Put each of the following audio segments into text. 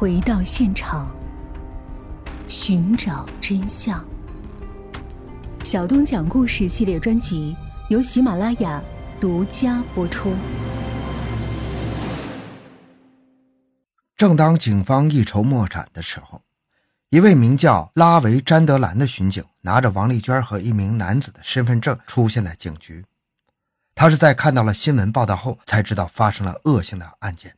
回到现场，寻找真相。小东讲故事系列专辑由喜马拉雅独家播出。正当警方一筹莫展的时候，一位名叫拉维·詹德兰的巡警拿着王丽娟和一名男子的身份证出现在警局。他是在看到了新闻报道后才知道发生了恶性的案件。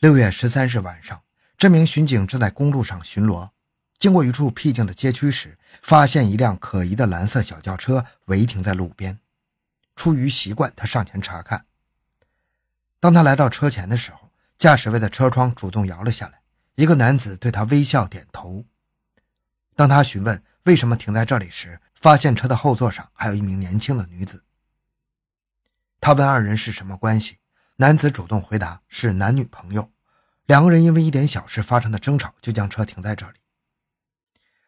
六月十三日晚上，这名巡警正在公路上巡逻，经过一处僻静的街区时，发现一辆可疑的蓝色小轿车违停在路边。出于习惯，他上前查看。当他来到车前的时候，驾驶位的车窗主动摇了下来，一个男子对他微笑点头。当他询问为什么停在这里时，发现车的后座上还有一名年轻的女子。他问二人是什么关系，男子主动回答是男女朋友。两个人因为一点小事发生的争吵，就将车停在这里。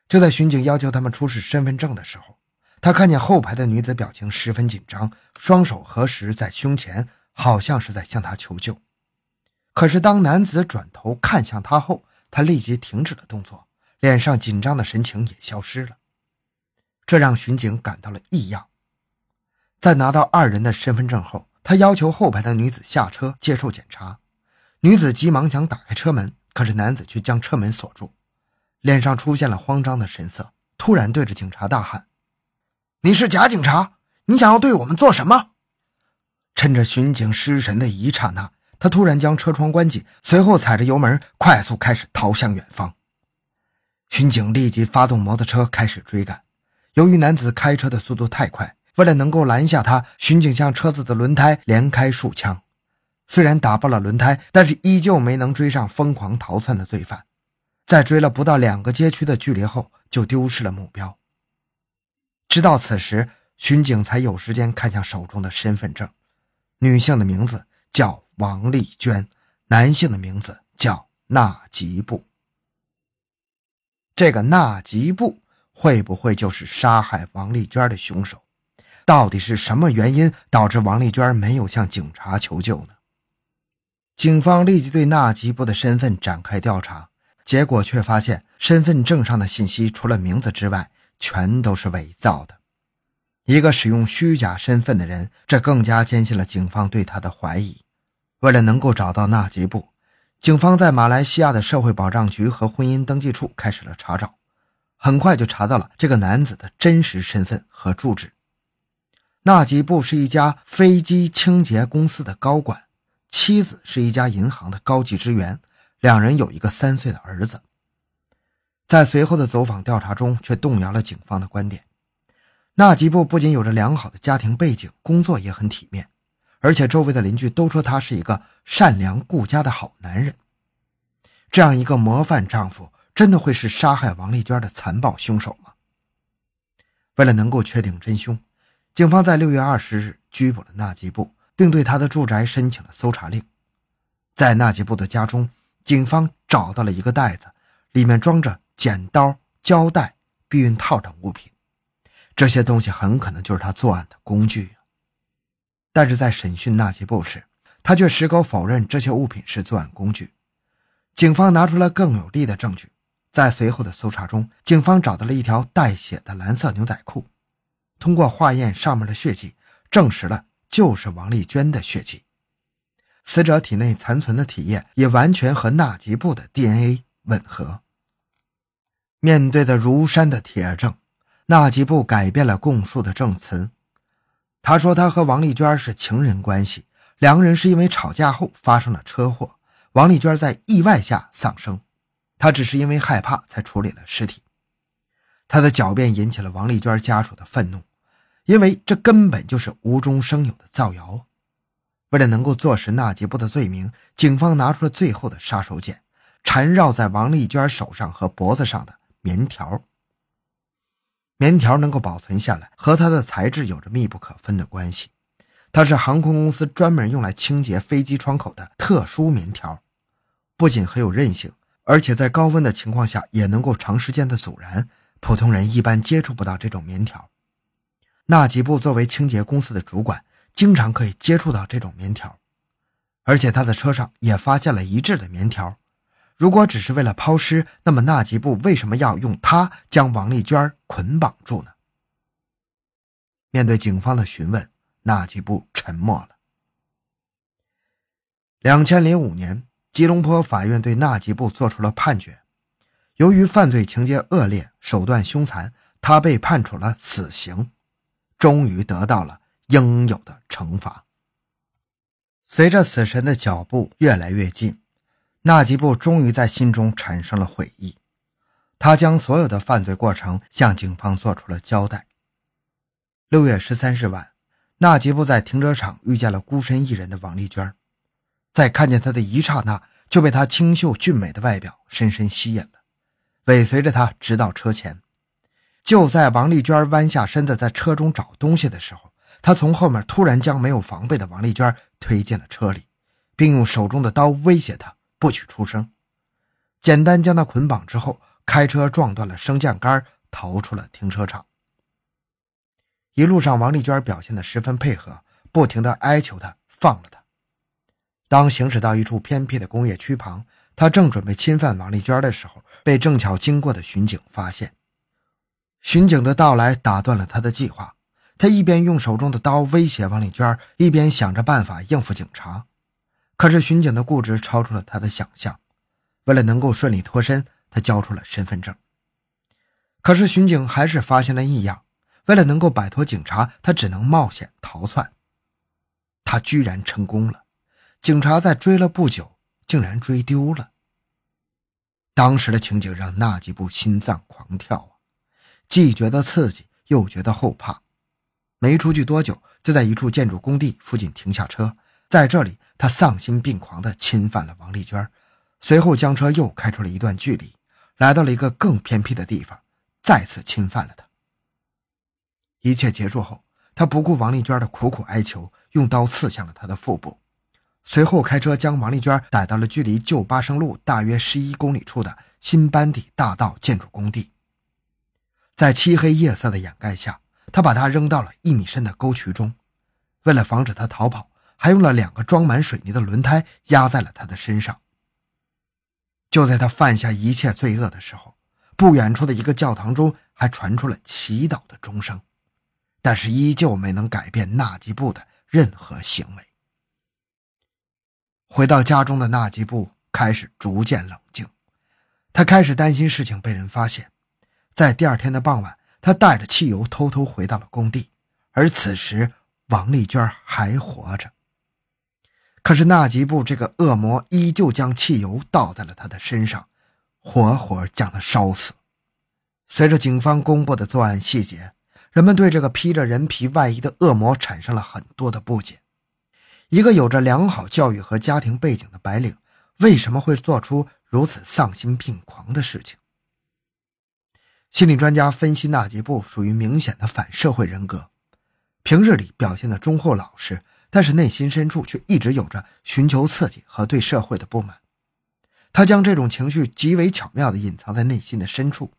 就在巡警要求他们出示身份证的时候，他看见后排的女子表情十分紧张，双手合十在胸前，好像是在向他求救。可是当男子转头看向他后，他立即停止了动作，脸上紧张的神情也消失了。这让巡警感到了异样。在拿到二人的身份证后，他要求后排的女子下车接受检查。女子急忙想打开车门，可是男子却将车门锁住，脸上出现了慌张的神色，突然对着警察大喊：“你是假警察，你想要对我们做什么？”趁着巡警失神的一刹那，他突然将车窗关紧，随后踩着油门快速开始逃向远方。巡警立即发动摩托车开始追赶，由于男子开车的速度太快，为了能够拦下他，巡警向车子的轮胎连开数枪。虽然打爆了轮胎，但是依旧没能追上疯狂逃窜的罪犯。在追了不到两个街区的距离后，就丢失了目标。直到此时，巡警才有时间看向手中的身份证。女性的名字叫王丽娟，男性的名字叫纳吉布。这个纳吉布会不会就是杀害王丽娟的凶手？到底是什么原因导致王丽娟没有向警察求救呢？警方立即对纳吉布的身份展开调查，结果却发现身份证上的信息除了名字之外，全都是伪造的。一个使用虚假身份的人，这更加坚信了警方对他的怀疑。为了能够找到纳吉布，警方在马来西亚的社会保障局和婚姻登记处开始了查找，很快就查到了这个男子的真实身份和住址。纳吉布是一家飞机清洁公司的高管。妻子是一家银行的高级职员，两人有一个三岁的儿子。在随后的走访调查中，却动摇了警方的观点。纳吉布不仅有着良好的家庭背景，工作也很体面，而且周围的邻居都说他是一个善良顾家的好男人。这样一个模范丈夫，真的会是杀害王丽娟的残暴凶手吗？为了能够确定真凶，警方在六月二十日拘捕了纳吉布。并对他的住宅申请了搜查令。在纳吉布的家中，警方找到了一个袋子，里面装着剪刀、胶带、避孕套等物品。这些东西很可能就是他作案的工具。但是在审讯纳吉布时，他却矢口否认这些物品是作案工具。警方拿出了更有力的证据，在随后的搜查中，警方找到了一条带血的蓝色牛仔裤，通过化验上面的血迹，证实了。就是王丽娟的血迹，死者体内残存的体液也完全和纳吉布的 DNA 吻合。面对着如山的铁证，纳吉布改变了供述的证词。他说他和王丽娟是情人关系，两个人是因为吵架后发生了车祸，王丽娟在意外下丧生，他只是因为害怕才处理了尸体。他的狡辩引起了王丽娟家属的愤怒。因为这根本就是无中生有的造谣。为了能够坐实纳吉布的罪名，警方拿出了最后的杀手锏——缠绕在王丽娟手上和脖子上的棉条。棉条能够保存下来，和它的材质有着密不可分的关系。它是航空公司专门用来清洁飞机窗口的特殊棉条，不仅很有韧性，而且在高温的情况下也能够长时间的阻燃。普通人一般接触不到这种棉条。纳吉布作为清洁公司的主管，经常可以接触到这种棉条，而且他的车上也发现了一致的棉条，如果只是为了抛尸，那么纳吉布为什么要用它将王丽娟捆绑住呢？面对警方的询问，纳吉布沉默了。两千零五年，吉隆坡法院对纳吉布作出了判决，由于犯罪情节恶劣、手段凶残，他被判处了死刑，终于得到了应有的惩罚。随着死神的脚步越来越近。纳吉布终于在心中产生了悔意，他将所有的犯罪过程向警方做出了交代。六月十三日晚，纳吉布在停车场遇见了孤身一人的王丽娟，在看见她的一刹那，就被她清秀俊美的外表深深吸引了，尾随着他直到车前。就在王丽娟弯下身子在车中找东西的时候，他从后面突然将没有防备的王丽娟推进了车里，并用手中的刀威胁她。不许出声！简单将她捆绑之后，开车撞断了升降杆，逃出了停车场。一路上，王丽娟表现得十分配合，不停地哀求他放了他。当行驶到一处偏僻的工业区旁，他正准备侵犯王丽娟的时候，被正巧经过的巡警发现。巡警的到来打断了他的计划，他一边用手中的刀威胁王丽娟，一边想着办法应付警察。可是巡警的固执超出了他的想象，为了能够顺利脱身，他交出了身份证。可是巡警还是发现了异样，为了能够摆脱警察，他只能冒险逃窜。他居然成功了，警察在追了不久，竟然追丢了。当时的情景让纳吉布心脏狂跳啊，既觉得刺激，又觉得后怕。没出去多久，就在一处建筑工地附近停下车。在这里，他丧心病狂地侵犯了王丽娟，随后将车又开出了一段距离，来到了一个更偏僻的地方，再次侵犯了她。一切结束后，他不顾王丽娟的苦苦哀求，用刀刺向了她的腹部，随后开车将王丽娟带到了距离旧巴生路大约十一公里处的新班底大道建筑工地，在漆黑夜色的掩盖下，他把她扔到了一米深的沟渠中，为了防止她逃跑。还用了两个装满水泥的轮胎压在了他的身上。就在他犯下一切罪恶的时候，不远处的一个教堂中还传出了祈祷的钟声，但是依旧没能改变纳吉布的任何行为。回到家中的纳吉布开始逐渐冷静，他开始担心事情被人发现。在第二天的傍晚，他带着汽油偷偷回到了工地，而此时王丽娟还活着。可是纳吉布这个恶魔依旧将汽油倒在了他的身上，活活将他烧死。随着警方公布的作案细节，人们对这个披着人皮外衣的恶魔产生了很多的不解：一个有着良好教育和家庭背景的白领，为什么会做出如此丧心病狂的事情？心理专家分析，纳吉布属于明显的反社会人格，平日里表现的忠厚老实。但是内心深处却一直有着寻求刺激和对社会的不满，他将这种情绪极为巧妙地隐藏在内心的深处，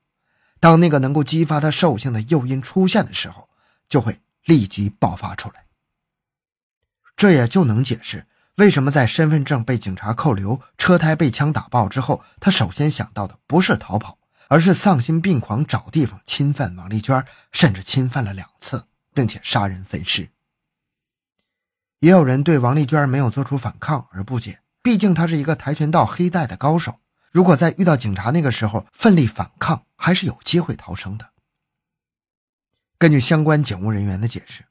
当那个能够激发他兽性的诱因出现的时候，就会立即爆发出来。这也就能解释为什么在身份证被警察扣留、车胎被枪打爆之后，他首先想到的不是逃跑，而是丧心病狂找地方侵犯王丽娟，甚至侵犯了两次，并且杀人分尸。也有人对王丽娟没有做出反抗而不解，毕竟她是一个跆拳道黑带的高手，如果在遇到警察那个时候奋力反抗，还是有机会逃生的。根据相关警务人员的解释，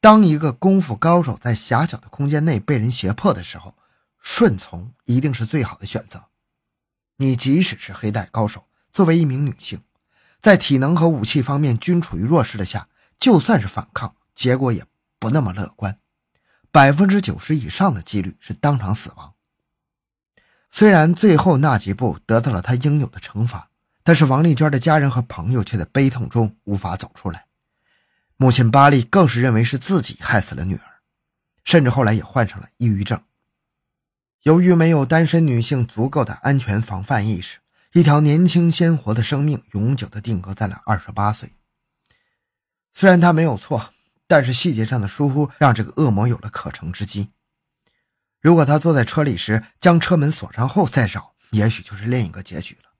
当一个功夫高手在狭小的空间内被人胁迫的时候，顺从一定是最好的选择。你即使是黑带高手，作为一名女性，在体能和武器方面均处于弱势的下，就算是反抗，结果也不那么乐观。百分之九十以上的几率是当场死亡。虽然最后那几步得到了他应有的惩罚，但是王丽娟的家人和朋友却在悲痛中无法走出来。母亲巴利更是认为是自己害死了女儿，甚至后来也患上了抑郁症。由于没有单身女性足够的安全防范意识，一条年轻鲜活的生命永久地定格在了二十八岁。虽然他没有错。但是细节上的疏忽让这个恶魔有了可乘之机。如果他坐在车里时将车门锁上后再找，也许就是另一个结局了。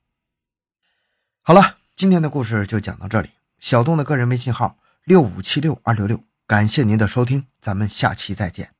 好了，今天的故事就讲到这里。小东的个人微信号六五七六二六六，感谢您的收听，咱们下期再见。